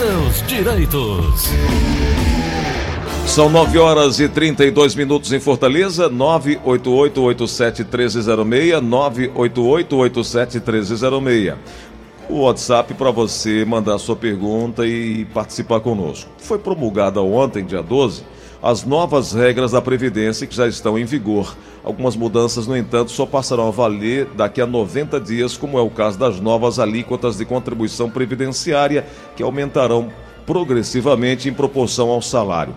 seus direitos. São 9 horas e 32 minutos em Fortaleza, 988-87-1306, 988-87-1306. O WhatsApp para você mandar sua pergunta e participar conosco. Foi promulgada ontem, dia 12, as novas regras da Previdência que já estão em vigor. Algumas mudanças, no entanto, só passarão a valer daqui a 90 dias, como é o caso das novas alíquotas de contribuição previdenciária, que aumentarão progressivamente em proporção ao salário.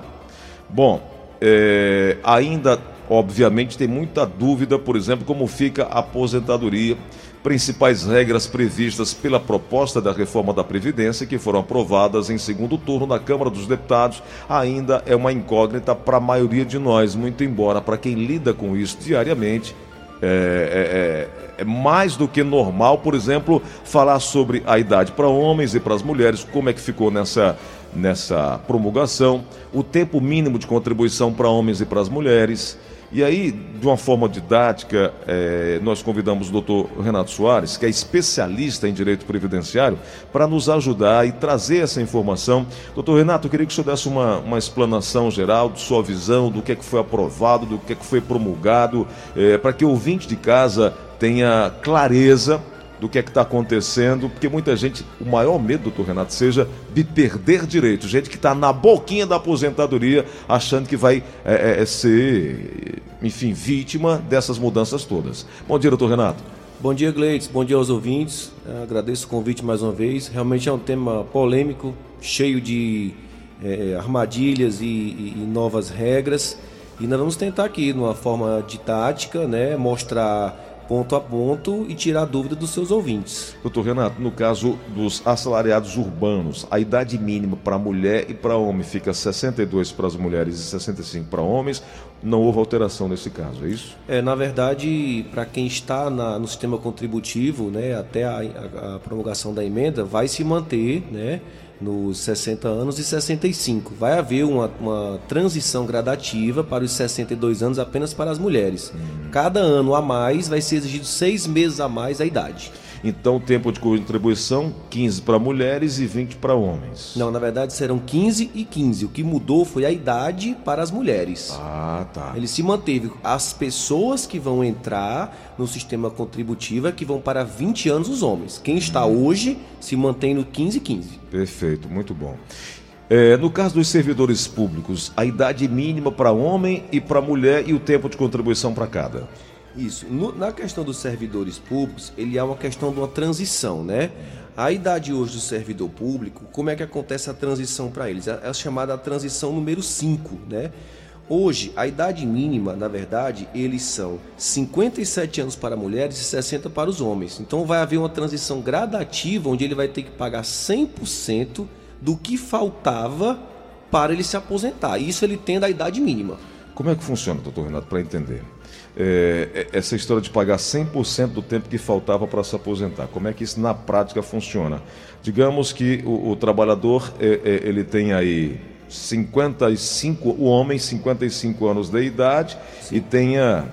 Bom, é, ainda, obviamente, tem muita dúvida, por exemplo, como fica a aposentadoria, principais regras previstas pela proposta da reforma da Previdência, que foram aprovadas em segundo turno na Câmara dos Deputados, ainda é uma incógnita para a maioria de nós, muito embora para quem lida com isso diariamente. É, é, é, é mais do que normal, por exemplo, falar sobre a idade para homens e para as mulheres, como é que ficou nessa, nessa promulgação, o tempo mínimo de contribuição para homens e para as mulheres. E aí, de uma forma didática, é, nós convidamos o doutor Renato Soares, que é especialista em direito previdenciário, para nos ajudar e trazer essa informação. Doutor Renato, eu queria que o senhor desse uma, uma explanação geral de sua visão, do que é que foi aprovado, do que é que foi promulgado, é, para que o ouvinte de casa tenha clareza do que é que está acontecendo, porque muita gente, o maior medo, doutor Renato, seja de perder direito. Gente que está na boquinha da aposentadoria, achando que vai é, é, ser, enfim, vítima dessas mudanças todas. Bom dia, doutor Renato. Bom dia, Gleides. Bom dia aos ouvintes. Agradeço o convite mais uma vez. Realmente é um tema polêmico, cheio de é, armadilhas e, e, e novas regras. E nós vamos tentar aqui, numa forma didática, né, mostrar ponto a ponto e tirar dúvida dos seus ouvintes. Doutor Renato, no caso dos assalariados urbanos, a idade mínima para mulher e para homem fica 62 para as mulheres e 65 para homens. Não houve alteração nesse caso, é isso? É, na verdade, para quem está na, no sistema contributivo, né, até a, a, a promulgação da emenda, vai se manter, né? nos 60 anos e 65. Vai haver uma, uma transição gradativa para os 62 anos apenas para as mulheres. Hum. Cada ano a mais vai ser exigido seis meses a mais a idade. Então, o tempo de contribuição, 15 para mulheres e 20 para homens. Não, na verdade serão 15 e 15. O que mudou foi a idade para as mulheres. Ah, tá. Ele se manteve. As pessoas que vão entrar no sistema contributivo é que vão para 20 anos os homens. Quem está hum. hoje se mantém no 15 e 15. Perfeito, muito bom. É, no caso dos servidores públicos, a idade mínima para homem e para mulher e o tempo de contribuição para cada. Isso. No, na questão dos servidores públicos, ele é uma questão de uma transição, né? A idade hoje do servidor público, como é que acontece a transição para eles? É a chamada transição número 5, né? Hoje, a idade mínima, na verdade, eles são 57 anos para mulheres e 60 para os homens. Então vai haver uma transição gradativa onde ele vai ter que pagar 100% do que faltava para ele se aposentar. Isso ele tendo a idade mínima. Como é que funciona, doutor Renato, para entender? É, é, essa história de pagar 100% do tempo que faltava para se aposentar. Como é que isso na prática funciona? Digamos que o, o trabalhador é, é ele tem aí 55, o homem 55 anos de idade Sim. e tenha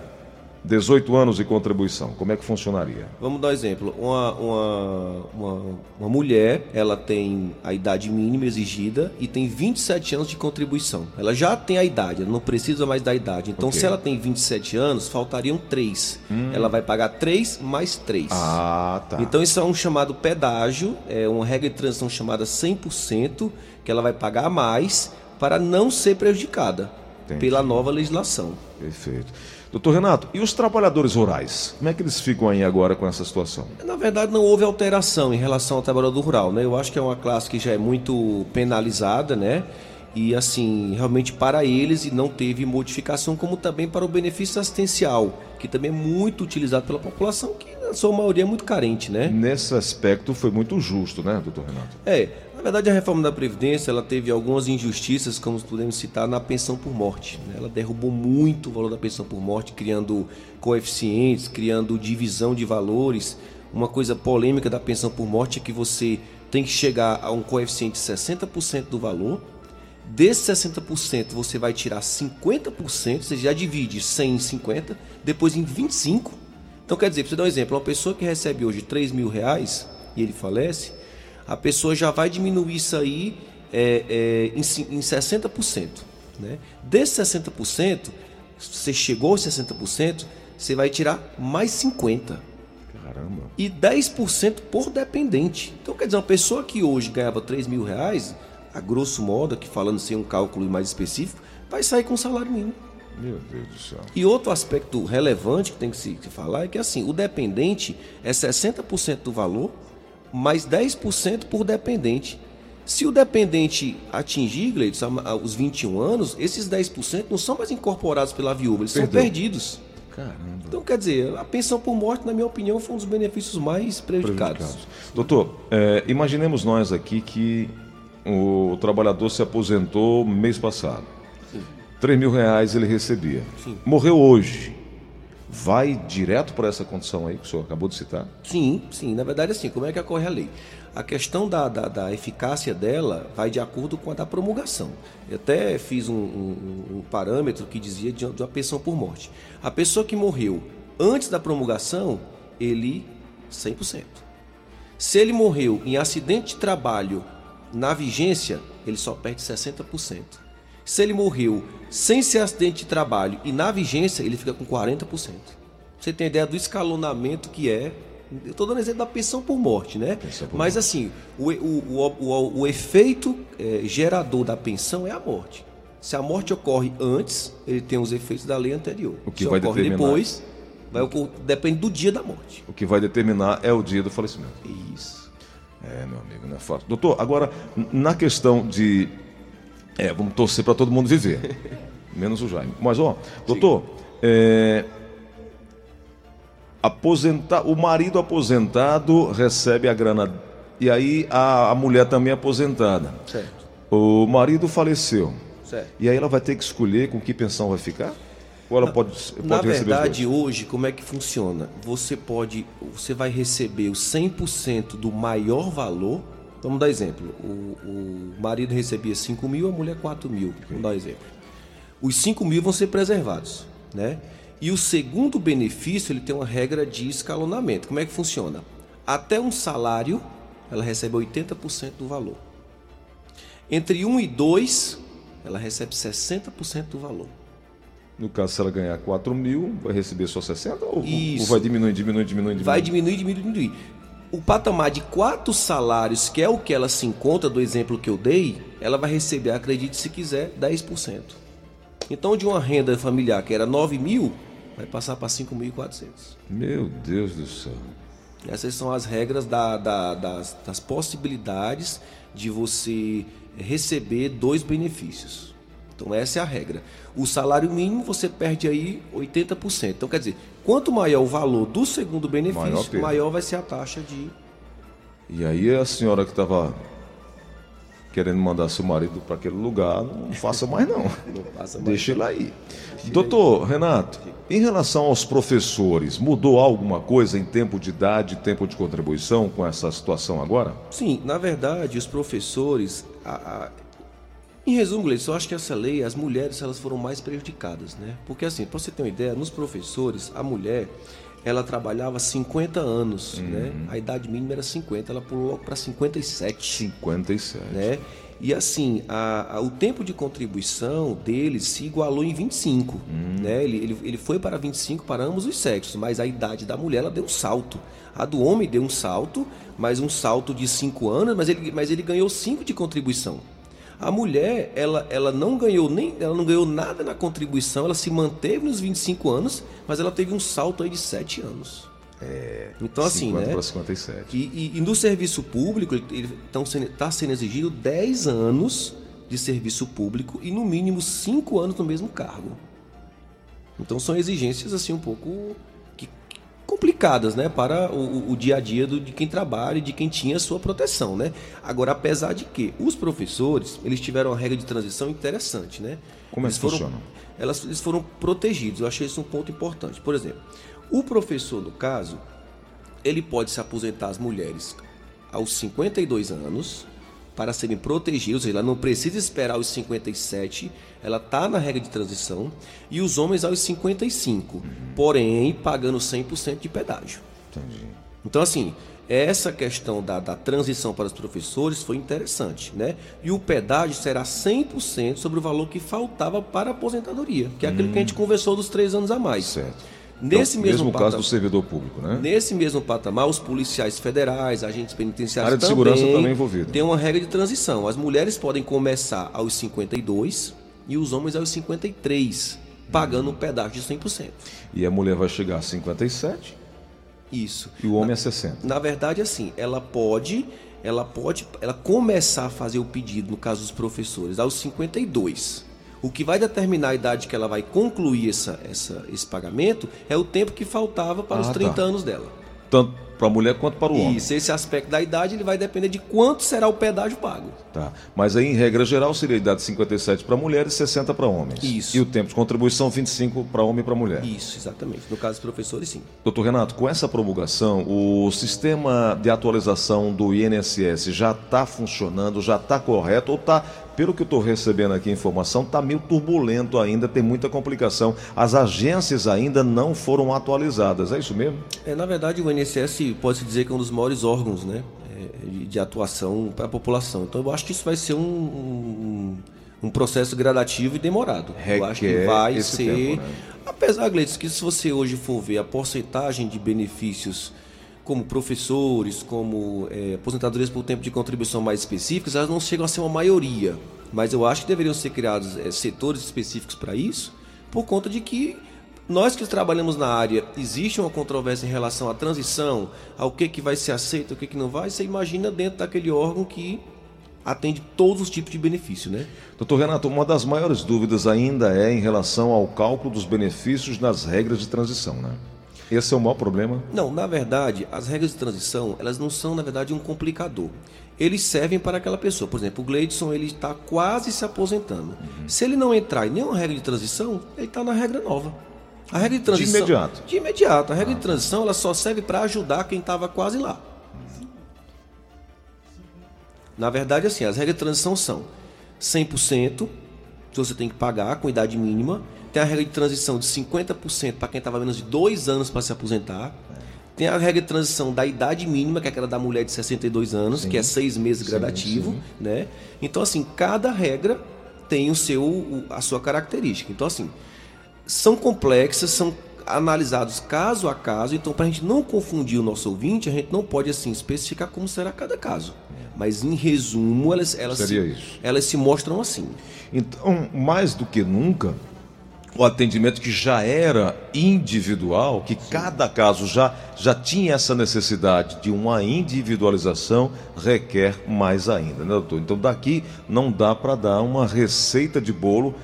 18 anos de contribuição, como é que funcionaria? Vamos dar um exemplo. Uma, uma, uma, uma, mulher, ela tem a idade mínima exigida e tem 27 anos de contribuição. Ela já tem a idade, ela não precisa mais da idade. Então, okay. se ela tem 27 anos, faltariam 3. Hum. Ela vai pagar 3 mais 3. Ah, tá. Então, isso é um chamado pedágio, é uma regra de transição chamada 100%, que ela vai pagar mais para não ser prejudicada Entendi. pela nova legislação. Perfeito. Doutor Renato, e os trabalhadores rurais? Como é que eles ficam aí agora com essa situação? Na verdade, não houve alteração em relação ao trabalhador rural, né? Eu acho que é uma classe que já é muito penalizada, né? E assim, realmente para eles e não teve modificação, como também para o benefício assistencial, que também é muito utilizado pela população, que na sua maioria é muito carente, né? Nesse aspecto foi muito justo, né, doutor Renato? É, na verdade, a reforma da Previdência ela teve algumas injustiças, como podemos citar, na pensão por morte. Né? Ela derrubou muito o valor da pensão por morte, criando coeficientes, criando divisão de valores. Uma coisa polêmica da pensão por morte é que você tem que chegar a um coeficiente de 60% do valor. Desse 60%, você vai tirar 50%, você já divide 100 em 50, depois em 25. Então, quer dizer, para você dar um exemplo, uma pessoa que recebe hoje 3 mil reais e ele falece, a pessoa já vai diminuir isso aí é, é, em, em 60%. Né? Desses 60%, você chegou aos 60%, você vai tirar mais 50%. Caramba. E 10% por dependente. Então, quer dizer, uma pessoa que hoje ganhava 3 mil reais, a grosso modo, aqui falando sem um cálculo mais específico, vai sair com salário mínimo. Meu Deus do céu. E outro aspecto relevante que tem que se falar é que assim, o dependente é 60% do valor, mais 10% por dependente. Se o dependente atingir, Gleidson, os 21 anos, esses 10% não são mais incorporados pela viúva, eles Perdeu. são perdidos. Caramba. Então, quer dizer, a pensão por morte, na minha opinião, foi um dos benefícios mais prejudicados. prejudicados. Doutor, é, imaginemos nós aqui que o trabalhador se aposentou mês passado. Sim. 3 mil reais ele recebia. Sim. Morreu hoje. Vai direto para essa condição aí que o senhor acabou de citar? Sim, sim. Na verdade, assim, como é que ocorre a lei? A questão da, da, da, eficácia dela vai de acordo com a da promulgação. Eu até fiz um, um, um parâmetro que dizia de, uma pensão por morte. A pessoa que morreu antes da promulgação, ele 100%. Se ele morreu em acidente de trabalho na vigência, ele só perde 60%. Se ele morreu sem ser acidente de trabalho e na vigência, ele fica com 40%. Você tem ideia do escalonamento que é eu estou dando exemplo da pensão por morte, né? Por Mas morte. assim, o, o, o, o efeito é, gerador da pensão é a morte. Se a morte ocorre antes, ele tem os efeitos da lei anterior. O que Se vai ocorre determinar... depois, vai ocorrer, depende do dia da morte. O que vai determinar é o dia do falecimento. Isso. É, meu amigo, não é fácil. Doutor, agora, na questão de. É, vamos torcer para todo mundo viver. Menos o Jaime. Mas, ó, doutor, é, aposenta, o marido aposentado recebe a grana e aí a, a mulher também é aposentada. Certo. O marido faleceu. Certo. E aí ela vai ter que escolher com que pensão vai ficar? Ou ela pode, pode Na verdade, hoje, como é que funciona? Você pode, você vai receber o 100% do maior valor. Vamos dar exemplo. O, o marido recebia 5 mil, a mulher 4 mil. Vamos dar exemplo. Os 5 mil vão ser preservados, né? E o segundo benefício, ele tem uma regra de escalonamento. Como é que funciona? Até um salário, ela recebe 80% do valor. Entre 1 e 2, ela recebe 60% do valor. No caso, se ela ganhar 4 mil, vai receber só 60? Ou, ou vai diminuir, diminuir, diminuir, diminuir? Vai diminuir, diminuir, diminuir. O patamar de quatro salários, que é o que ela se encontra do exemplo que eu dei, ela vai receber, acredite se quiser, 10%. Então, de uma renda familiar que era 9 mil, vai passar para 5.400. Meu Deus do céu. Essas são as regras da, da, das, das possibilidades de você receber dois benefícios. Então essa é a regra. O salário mínimo você perde aí 80%. Então quer dizer, quanto maior o valor do segundo benefício, maior, maior vai ser a taxa de. E aí a senhora que estava querendo mandar seu marido para aquele lugar, não faça mais não. não faça mais Deixa ele aí. Doutor Renato, em relação aos professores, mudou alguma coisa em tempo de idade, tempo de contribuição com essa situação agora? Sim, na verdade, os professores, a, a... em resumo, eu acho que essa lei, as mulheres elas foram mais prejudicadas, né? Porque assim, para você ter uma ideia, nos professores, a mulher ela trabalhava 50 anos, uhum. né? A idade mínima era 50, ela pulou para 57. 57. Né? E assim, a, a, o tempo de contribuição dele se igualou em 25. Uhum. Né? Ele, ele, ele foi para 25 para ambos os sexos, mas a idade da mulher ela deu um salto. A do homem deu um salto, mas um salto de 5 anos, mas ele, mas ele ganhou 5 de contribuição. A mulher, ela, ela não ganhou nem, ela não ganhou nada na contribuição, ela se manteve nos 25 anos, mas ela teve um salto aí de 7 anos. É, então assim, né? Para 57. E, e, e no serviço público, ele está sendo, tá sendo exigido 10 anos de serviço público e no mínimo 5 anos no mesmo cargo. Então são exigências assim um pouco complicadas, né, para o, o dia a dia do, de quem trabalha e de quem tinha sua proteção, né? Agora, apesar de que os professores, eles tiveram uma regra de transição interessante, né? Como eles é que funciona? Elas, eles foram protegidos. Eu achei isso um ponto importante. Por exemplo, o professor, no caso, ele pode se aposentar as mulheres aos 52 anos para serem protegidos, ela não precisa esperar os 57, ela está na regra de transição, e os homens aos 55, uhum. porém pagando 100% de pedágio. Entendi. Então, assim, essa questão da, da transição para os professores foi interessante, né? E o pedágio será 100% sobre o valor que faltava para a aposentadoria, que é aquilo que a gente conversou dos três anos a mais. Certo. Nesse Então, mesmo, mesmo caso patamar, do servidor público, né? nesse mesmo patamar, os policiais federais, agentes penitenciários A área de também segurança também envolvida. tem uma regra de transição. As mulheres podem começar aos 52 e os homens aos 53, pagando um pedágio de 100%. E a mulher vai chegar a 57 Isso. e o homem a 60. Na verdade, assim, ela pode, ela pode, ela começar a fazer o pedido, no caso dos professores, aos 52. O que vai determinar a idade que ela vai concluir essa, essa, esse pagamento é o tempo que faltava para Ah, os tá. 30 anos dela. Tanto para a mulher quanto para o homem. Isso, esse aspecto da idade ele vai depender de quanto será o pedágio pago. Tá. Mas aí, em regra geral, seria a idade 57 para mulher e 60 para homens. Isso. E o tempo de contribuição 25 para homem e para mulher. Isso, exatamente. No caso dos professores, sim. Doutor Renato, com essa promulgação, o sistema de atualização do INSS já está funcionando, já está correto ou está, pelo que eu estou recebendo aqui a informação, está meio turbulento ainda, tem muita complicação. As agências ainda não foram atualizadas, é isso mesmo? É, na verdade, o INSS pode-se dizer que é um dos maiores órgãos né, é, de, de atuação para a população. Então, eu acho que isso vai ser um, um, um processo gradativo e demorado. eu acho que Requer vai ser. tempo, né? Apesar, Gleitos, que se você hoje for ver a porcentagem de benefícios como professores, como é, aposentadorias por tempo de contribuição mais específicas, elas não chegam a ser uma maioria. Mas eu acho que deveriam ser criados é, setores específicos para isso, por conta de que nós que trabalhamos na área, existe uma controvérsia em relação à transição, ao que, que vai ser aceito, o que, que não vai, você imagina dentro daquele órgão que atende todos os tipos de benefício, né? Doutor Renato, uma das maiores dúvidas ainda é em relação ao cálculo dos benefícios nas regras de transição, né? Esse é o maior problema. Não, na verdade, as regras de transição, elas não são, na verdade, um complicador. Eles servem para aquela pessoa. Por exemplo, o Gleidson, ele está quase se aposentando. Se ele não entrar em nenhuma regra de transição, ele está na regra nova. A regra de transição... imediato? De imediato. A regra de transição, ela só serve para ajudar quem estava quase lá. Na verdade, assim, as regras de transição são 100%, que você tem que pagar com idade mínima. Tem a regra de transição de 50% para quem estava menos de dois anos para se aposentar. Tem a regra de transição da idade mínima, que é aquela da mulher de 62 anos, que é seis meses gradativo, né? Então, assim, cada regra tem o seu, a sua característica. Então, assim, são complexas, são analisados caso a caso, então para a gente não confundir o nosso ouvinte, a gente não pode assim especificar como será cada caso. Mas em resumo, elas, elas, se, elas se mostram assim. Então, mais do que nunca, o atendimento que já era individual, que cada caso já, já tinha essa necessidade de uma individualização, requer mais ainda, né, doutor? Então, daqui não dá para dar uma receita de bolo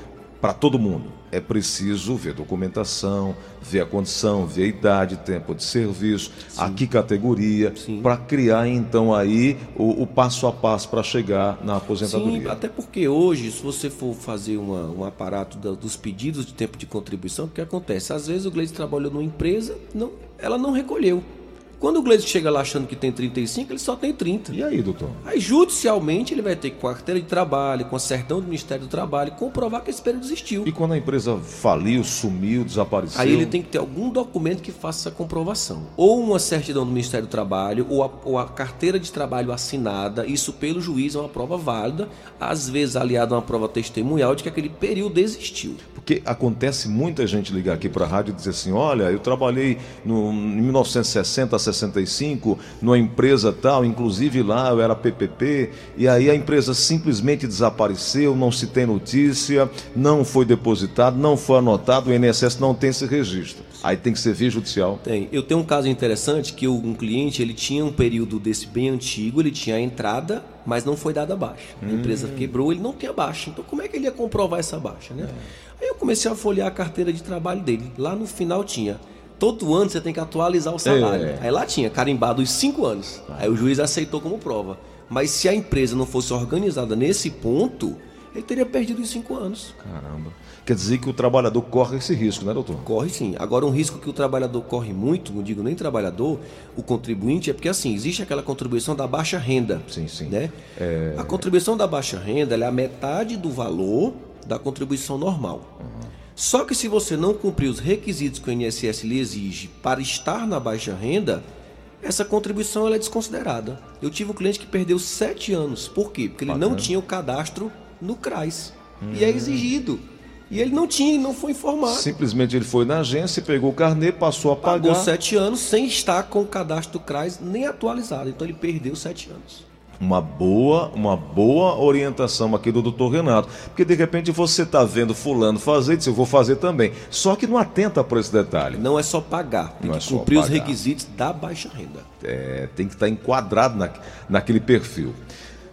para todo mundo. É preciso ver documentação, ver a condição, ver a idade, tempo de serviço, a que categoria, Sim. para criar então aí o, o passo a passo para chegar na aposentadoria. Sim, até porque hoje, se você for fazer uma, um aparato da- dos pedidos de tempo de contribuição, o que acontece? Às vezes o Gleice trabalhou numa empresa, não, ela não recolheu. Quando o Gleice chega lá achando que tem 35, ele só tem 30. E aí, doutor? Aí, judicialmente, ele vai ter que, com a carteira de trabalho, com a certidão do Ministério do Trabalho, comprovar que esse período existiu. E quando a empresa faliu, sumiu, desapareceu? Aí ele tem que ter algum documento que faça essa comprovação. Ou uma certidão do Ministério do Trabalho, ou a, ou a carteira de trabalho assinada, isso pelo juiz é uma prova válida, às vezes aliada a uma prova testemunhal de que aquele período existiu. Porque acontece muita gente ligar aqui para a rádio e dizer assim: olha, eu trabalhei no, em 1960 a 65 numa empresa tal, inclusive lá eu era PPP, e aí a empresa simplesmente desapareceu, não se tem notícia, não foi depositado, não foi anotado, o INSS não tem esse registro. Aí tem que ser via judicial. Tem. Eu tenho um caso interessante que um cliente ele tinha um período desse bem antigo, ele tinha a entrada, mas não foi dada a baixa. A empresa quebrou, ele não tem a baixa. Então como é que ele ia comprovar essa baixa, né? Aí eu comecei a folhear a carteira de trabalho dele. Lá no final tinha Todo ano você tem que atualizar o salário. É. Aí lá tinha carimbado os cinco anos. Aí o juiz aceitou como prova. Mas se a empresa não fosse organizada nesse ponto, ele teria perdido os cinco anos. Caramba. Quer dizer que o trabalhador corre esse risco, né, doutor? Corre sim. Agora, um risco que o trabalhador corre muito, não digo nem trabalhador, o contribuinte, é porque assim, existe aquela contribuição da baixa renda. Sim, sim. Né? A contribuição da baixa renda é a metade do valor da contribuição normal. Só que se você não cumprir os requisitos que o INSS lhe exige para estar na baixa renda, essa contribuição é desconsiderada. Eu tive um cliente que perdeu sete anos. Por quê? Porque ele Bacana. não tinha o cadastro no CRAS. E é exigido. E ele não tinha, não foi informado. Simplesmente ele foi na agência, pegou o carnê, passou a Pagou pagar. sete anos sem estar com o cadastro do CRAS nem atualizado. Então ele perdeu sete anos. Uma boa, uma boa orientação aqui do doutor Renato. Porque de repente você está vendo fulano fazer e diz, eu vou fazer também. Só que não atenta por esse detalhe. Não é só pagar, tem Não é que só cumprir os requisitos da baixa renda. É, tem que estar enquadrado na, naquele perfil.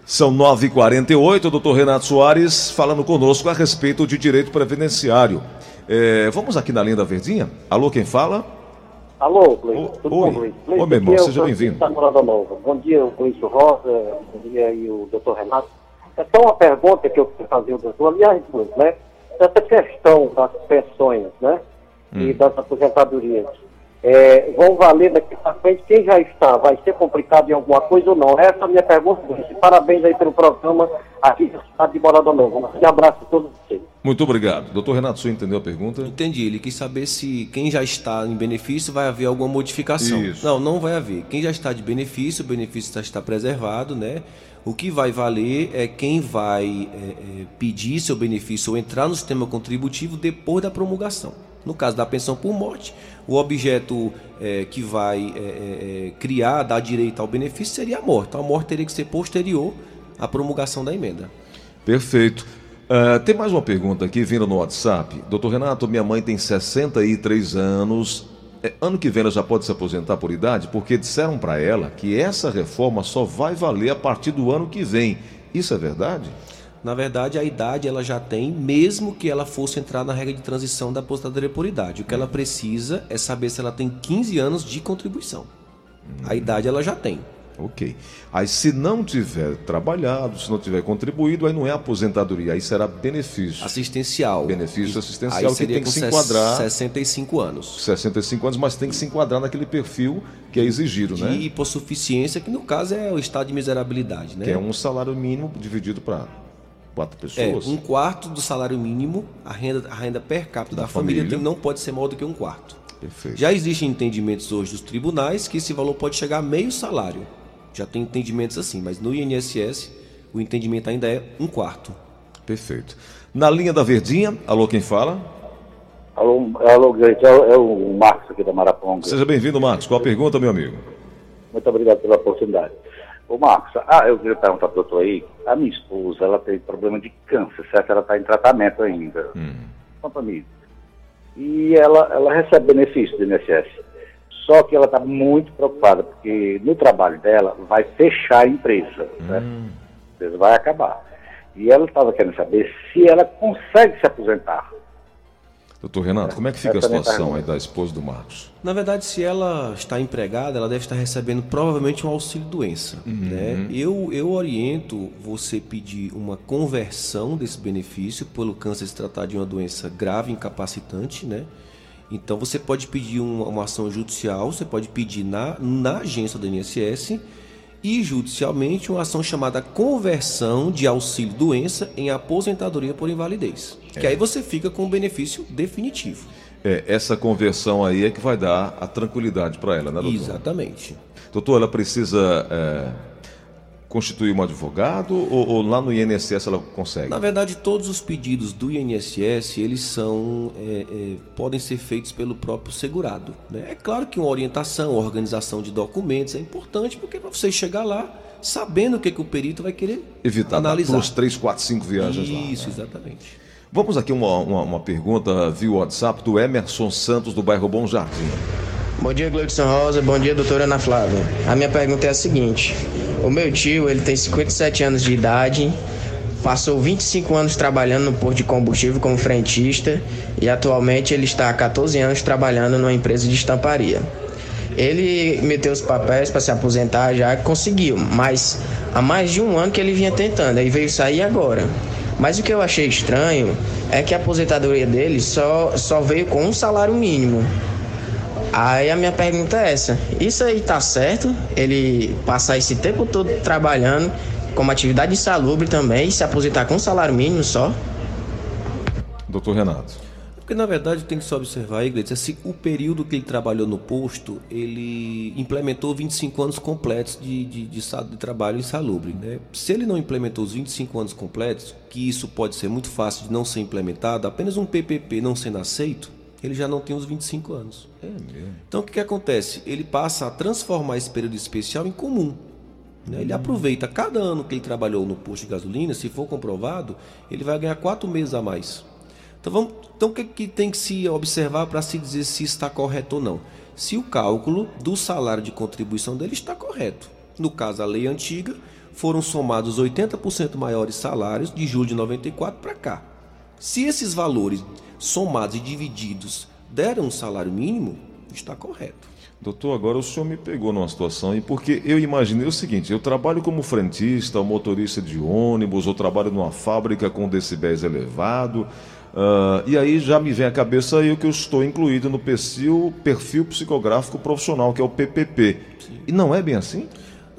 São 9h48, o doutor Renato Soares falando conosco a respeito de direito previdenciário. É, vamos aqui na linha da Verdinha? Alô, quem fala? Alô, Gleice. Tudo oi. bom, Gleice? Ô, meu Gleice, irmão, é seja bem-vindo. Bom dia, o Gleice Rosa. Bom dia aí o doutor Renato. É só uma pergunta que eu quero fazer ao doutor. Aliás, duas, né? Essa questão das pensões, né? Hum. E das aposentadorias. É, vão valer daqui para frente quem já está? Vai ser complicado em alguma coisa ou não? Essa é a minha pergunta. Parabéns aí pelo programa aqui da cidade de Morada Nova. Um grande abraço a todos vocês. Muito obrigado. Doutor Renato, você entendeu a pergunta? Entendi. Ele quis saber se quem já está em benefício vai haver alguma modificação. Isso. Não, não vai haver. Quem já está de benefício, o benefício está, está preservado, né? O que vai valer é quem vai é, é, pedir seu benefício ou entrar no sistema contributivo depois da promulgação. No caso da pensão por morte, o objeto é, que vai é, é, é, criar, dar direito ao benefício seria a morte. Então a morte teria que ser posterior à promulgação da emenda. Perfeito. Ah, tem mais uma pergunta aqui vindo no WhatsApp. Doutor Renato, minha mãe tem 63 anos. É, ano que vem ela já pode se aposentar por idade? Porque disseram para ela que essa reforma só vai valer a partir do ano que vem. Isso é verdade? Na verdade, a idade ela já tem, mesmo que ela fosse entrar na regra de transição da aposentadoria por idade. O que ela precisa é saber se ela tem 15 anos de contribuição. A idade ela já tem. Ok. Aí se não tiver trabalhado, se não tiver contribuído, aí não é aposentadoria, aí será benefício. Assistencial. Benefício assistencial aí que tem que se enquadrar. 65 anos. 65 anos, mas tem que se enquadrar naquele perfil que é exigido, De né? hipossuficiência, que no caso é o estado de miserabilidade, né? Que é um salário mínimo dividido para quatro É, pessoas. um quarto do salário mínimo, a renda, a renda per capita da, família, família. tem- não pode ser maior do que um quarto. Perfeito. Já existem entendimentos hoje dos tribunais que esse valor pode chegar a meio salário. Já tem entendimentos assim, mas no INSS o entendimento ainda é um quarto. Perfeito. Na linha da Verdinha, alô, quem fala? Alô, alô Gleice. É, o- é o Marcos aqui da Maraponga. Seja bem-vindo, Marcos. Qual a pergunta, meu amigo? Muito obrigado pela oportunidade. Ô Marcos, ah, eu queria perguntar para o doutor aí, a minha esposa, ela tem problema de câncer, certo? Ela está em tratamento ainda. Quanto a mim. E ela, ela recebe benefício do INSS. Só que ela está muito preocupada, porque no trabalho dela vai fechar a empresa, certo? A empresa vai acabar. E ela estava querendo saber se ela consegue se aposentar. Doutor Renato, como é que fica a situação aí da esposa do Marcos? Na verdade, se ela está empregada, ela deve estar recebendo provavelmente um auxílio doença. Uhum. Né? Eu, eu oriento você pedir uma conversão desse benefício pelo câncer se tratar de uma doença grave, incapacitante, né? Então você pode pedir uma, uma ação judicial, você pode pedir na, na agência do INSS e judicialmente uma ação chamada conversão de auxílio doença em aposentadoria por invalidez. Que aí você fica com o benefício definitivo. É, essa conversão aí é que vai dar a tranquilidade para ela, né, doutor? Exatamente. Doutor, ela precisa é, constituir um advogado ou, ou lá no INSS ela consegue? Na verdade, todos os pedidos do INSS, eles são, é, é, podem ser feitos pelo próprio segurado. né? É claro que uma orientação, uma organização de documentos é importante, porque para você chegar lá sabendo o que, que o perito vai querer Evitar analisar. pelos três, quatro, cinco viagens lá. Isso, né? exatamente. Vamos aqui uma, uma, uma pergunta via WhatsApp do Emerson Santos, do bairro Bom Jardim. Bom dia, Gleudson Rosa. Bom dia, doutora Ana Flávia. A minha pergunta é a seguinte: o meu tio, ele tem 57 anos de idade, passou 25 anos trabalhando no posto de combustível como frentista e atualmente ele está há 14 anos trabalhando numa empresa de estamparia. Ele meteu os papéis para se aposentar já conseguiu, mas há mais de um ano que ele vinha tentando, aí veio sair agora. Mas o que eu achei estranho é que a aposentadoria dele só, só veio com um salário mínimo. Aí a minha pergunta é essa: isso aí tá certo? Ele passar esse tempo todo trabalhando como atividade insalubre também e se aposentar com salário mínimo só? Doutor Renato. Porque na verdade tem que só observar, Iglesias, se o período que ele trabalhou no posto, ele implementou 25 anos completos de, de, de, de trabalho insalubre. Né? Se ele não implementou os 25 anos completos, que isso pode ser muito fácil de não ser implementado, apenas um PPP não sendo aceito, ele já não tem os 25 anos. É mesmo. Então o que, que acontece? Ele passa a transformar esse período especial em comum. Né? Ele aproveita cada ano que ele trabalhou no posto de gasolina, se for comprovado, ele vai ganhar quatro meses a mais. Então, vamos, então o que, que tem que se observar para se dizer se está correto ou não? Se o cálculo do salário de contribuição dele está correto. No caso, a lei antiga, foram somados 80% maiores salários de julho de 94 para cá. Se esses valores somados e divididos deram um salário mínimo, está correto. Doutor, agora o senhor me pegou numa situação, e porque eu imaginei o seguinte: eu trabalho como frentista, motorista de ônibus, ou trabalho numa fábrica com decibéis elevados, Uh, e aí já me vem à cabeça aí o que eu estou incluído no perfil, perfil psicográfico profissional, que é o PPP. Sim. E não é bem assim?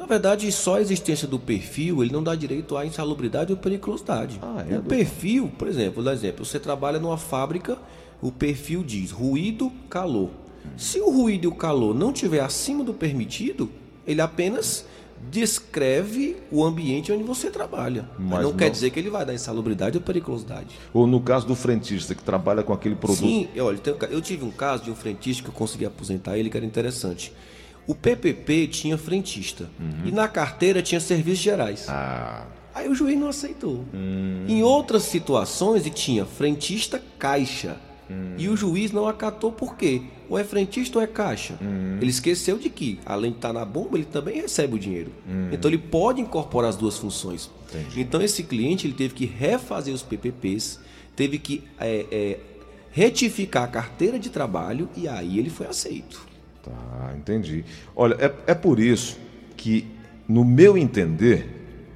Na verdade, só a existência do perfil ele não dá direito à insalubridade ou periculosidade. Ah, é, o perfil, por exemplo, dar exemplo, você trabalha numa fábrica, o perfil diz ruído, calor. Se o ruído e o calor não estiver acima do permitido, ele apenas descreve o ambiente onde você trabalha. Mas não, não, quer dizer que ele vai dar insalubridade ou periculosidade. Ou no caso do frentista que trabalha com aquele produto. Sim, olha, eu tive um caso de um frentista que eu consegui aposentar ele que era interessante. O PPP tinha frentista uhum. e na carteira tinha serviços gerais. Ah. Aí o juiz não aceitou. Hum. Em outras situações, ele tinha frentista caixa. Hum. E o juiz não acatou por quê? Ou é frentista ou é caixa. Hum. Ele esqueceu de que, além de estar na bomba, ele também recebe o dinheiro. Hum. Então ele pode incorporar as duas funções. Entendi. Então esse cliente ele teve que refazer os PPPs, teve que é, é, retificar a carteira de trabalho e aí ele foi aceito. Entendi. Olha, é, é por isso que, no meu entender,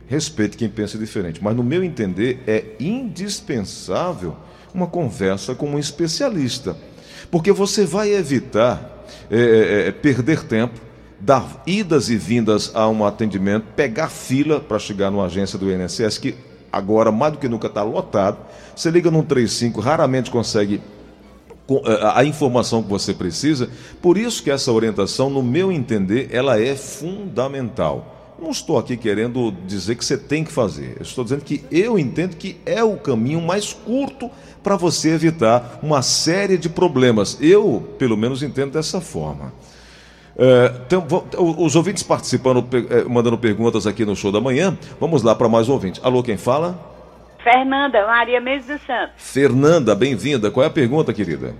respeito quem pensa diferente, mas no meu entender é indispensável uma conversa com um especialista, porque você vai evitar é, é, é, perder tempo, dar idas e vindas a um atendimento, pegar fila para chegar numa agência do INSS, que agora mais do que nunca está lotado. Você liga no 35, raramente consegue é, a informação que você precisa. Por isso que essa orientação, no meu entender, ela é fundamental. Não estou aqui querendo dizer que você tem que fazer. Eu estou dizendo que eu entendo que é o caminho mais curto para você evitar uma série de problemas. Eu, pelo menos, entendo dessa forma. É, tem, os ouvintes participando, é, mandando perguntas aqui no show da manhã. Vamos lá para mais um ouvinte. Alô, quem fala? Fernanda, Maria Mendes do Santos. Fernanda, bem-vinda. Qual é a pergunta, querida?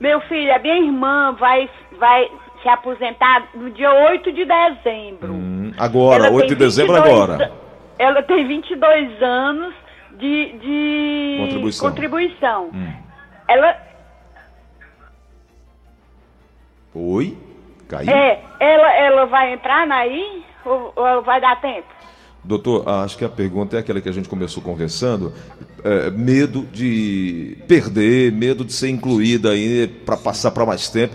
Meu filho, a minha irmã vai, vai se aposentar no dia 8 de dezembro. Hum, agora, ela 8 de dezembro agora. Ela tem 22 anos de, de contribuição. contribuição. Hum. Ela. Oi? Caiu? É, ela, ela vai entrar naí ou, ou vai dar tempo? Doutor, acho que a pergunta é aquela que a gente começou conversando. É, medo de perder, medo de ser incluída aí para passar para mais tempo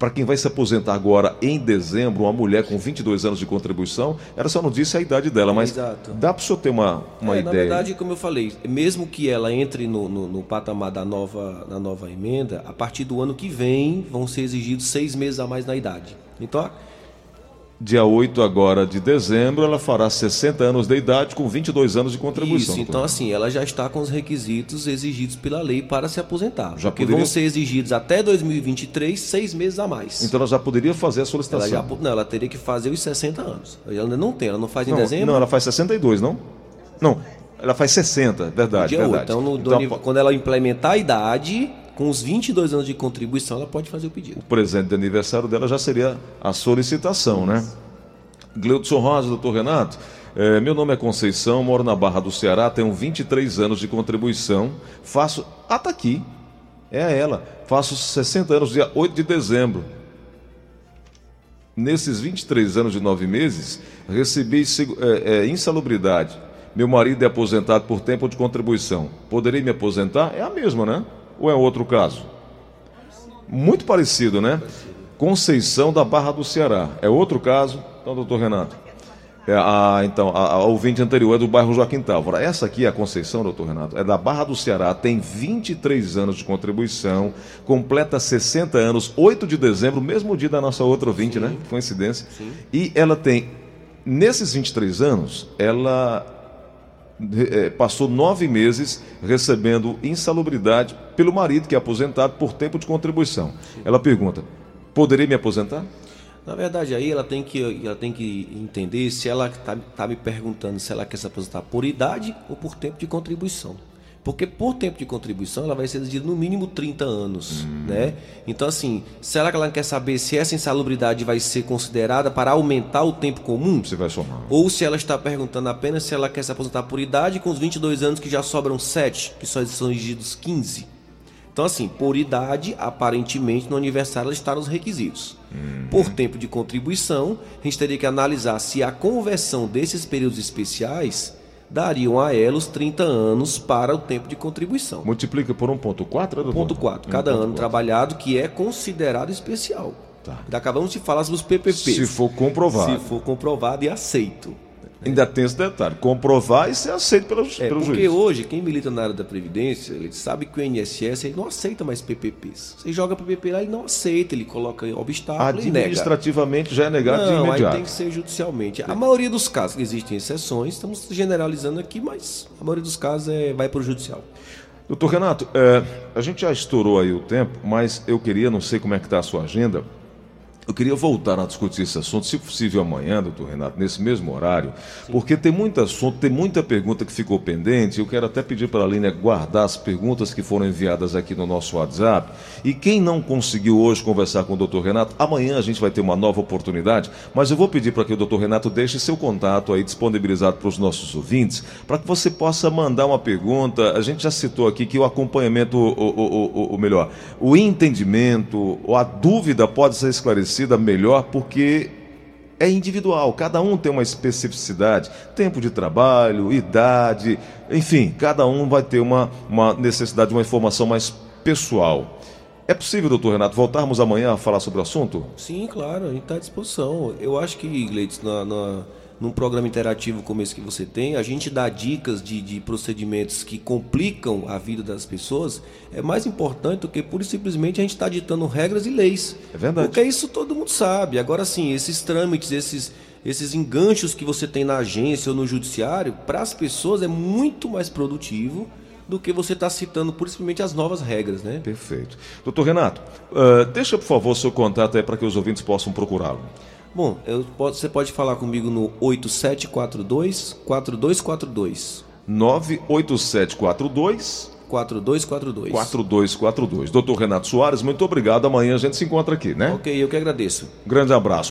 para quem vai se aposentar agora em dezembro, uma mulher com 22 anos de contribuição, ela só não disse a idade dela, mas Exato. dá para o senhor ter uma, uma é, ideia? Na verdade, como eu falei, mesmo que ela entre no, no, no, patamar da nova, da nova emenda, a partir do ano que vem vão ser exigidos seis meses a mais na idade. Então, dia 8 agora de dezembro, ela fará 60 anos de idade com 22 anos de contribuição. Isso, então assim, ela já está com os requisitos exigidos pela lei para se aposentar. Já porque poderia... vão ser exigidos até 2023, seis meses a mais. Então ela já poderia fazer a solicitação? Ela já, não, ela teria que fazer os 60 anos. Ela ainda não tem, ela não faz em dezembro? Não, ela faz 62, não? Não, ela faz 60, verdade, dia verdade. 8, então, no, então, quando ela implementar a idade, com os 22 anos de contribuição, ela pode fazer o pedido. O presente de aniversário dela já seria a solicitação, né? Gleudson Rosa, doutor Renato. É, meu nome é Conceição, moro na Barra do Ceará, tenho 23 anos de contribuição. Faço. Ah, tá aqui. É ela. Faço 60 anos, dia 8 de dezembro. Nesses 23 anos de nove meses, recebi é, é, insalubridade. Meu marido é aposentado por tempo de contribuição. Poderei me aposentar? É a mesma, né? Ou é outro caso? Muito parecido, né? Conceição da Barra do Ceará. É outro caso. Então, doutor Renato. É, a, então, a, a ouvinte anterior é do bairro Joaquim Távora. Essa aqui, a Conceição, doutor Renato, é da Barra do Ceará, tem 23 anos de contribuição, completa 60 anos, 8 de dezembro, mesmo dia da nossa outra ouvinte, Sim. né? Coincidência. Sim. E ela tem, nesses 23 anos, ela é, passou nove meses recebendo insalubridade pelo marido, que é aposentado por tempo de contribuição. Ela pergunta: poderei me aposentar? Na verdade, aí ela tem que, ela tem que entender se ela está tá me perguntando se ela quer se aposentar por idade ou por tempo de contribuição. Porque por tempo de contribuição ela vai ser exigida no mínimo 30 anos, hum. né? Então assim, será que ela quer saber se essa insalubridade vai ser considerada para aumentar o tempo comum? Você vai somar. Ou se ela está perguntando apenas se ela quer se aposentar por idade com os 22 anos que já sobram 7, que só são exigidos 15. Então assim, por idade, aparentemente no aniversário ela está nos requisitos. Hum. Por tempo de contribuição, a gente teria que analisar se a conversão desses períodos especiais dariam a ela os 30 anos para o tempo de contribuição. Multiplica por 1.4? 1.4, cada 1. ano trabalhado, que é considerado especial. Tá. Acabamos de falar sobre os PPPs. Se for comprovado. Se for comprovado e aceito. Ainda tem esse detalhe, comprovar e ser aceito pelo, é, pelo porque juiz. hoje, quem milita na área da Previdência, ele sabe que o INSS ele não aceita mais PPPs. Você joga PPP lá, ele não aceita, ele coloca obstáculo Administrativamente já é negado não, de imediato. aí tem que ser judicialmente. A maioria dos casos, existem exceções, estamos generalizando aqui, mas a maioria dos casos é, vai para o judicial. Doutor Renato, é, a gente já estourou aí o tempo, mas eu queria, não sei como é que está a sua agenda, eu queria voltar a discutir esse assunto, se possível amanhã, doutor Renato, nesse mesmo horário, Sim. porque tem muito assunto, tem muita pergunta que ficou pendente. Eu quero até pedir para a Línia guardar as perguntas que foram enviadas aqui no nosso WhatsApp. E quem não conseguiu hoje conversar com o doutor Renato, amanhã a gente vai ter uma nova oportunidade, mas eu vou pedir para que o doutor Renato deixe seu contato aí disponibilizado para os nossos ouvintes, para que você possa mandar uma pergunta. A gente já citou aqui que o acompanhamento, ou, ou, ou, ou melhor, o entendimento ou a dúvida pode ser esclarecida melhor porque é individual, cada um tem uma especificidade, tempo de trabalho, idade, enfim, cada um vai ter uma, uma necessidade de uma informação mais pessoal. É possível, doutor Renato, voltarmos amanhã a falar sobre o assunto? Sim, claro, a gente está à disposição. Eu acho que, Gleides, na, na num programa interativo como esse que você tem, a gente dá dicas de, de procedimentos que complicam a vida das pessoas, é mais importante do que pura e simplesmente a gente estar tá ditando regras e leis. É verdade. Porque isso todo mundo sabe. Agora sim, esses trâmites, esses, esses enganchos que você tem na agência ou no judiciário, para as pessoas é muito mais produtivo do que você está citando por simplesmente as novas regras, né? Perfeito. Doutor Renato, uh, deixa por favor seu contato aí para que os ouvintes possam procurá-lo. Bom, eu, você pode falar comigo no 8742 4242. 98742 4242. 4242. Doutor Renato Soares, muito obrigado. Amanhã a gente se encontra aqui, né? Ok, eu que agradeço. Grande abraço.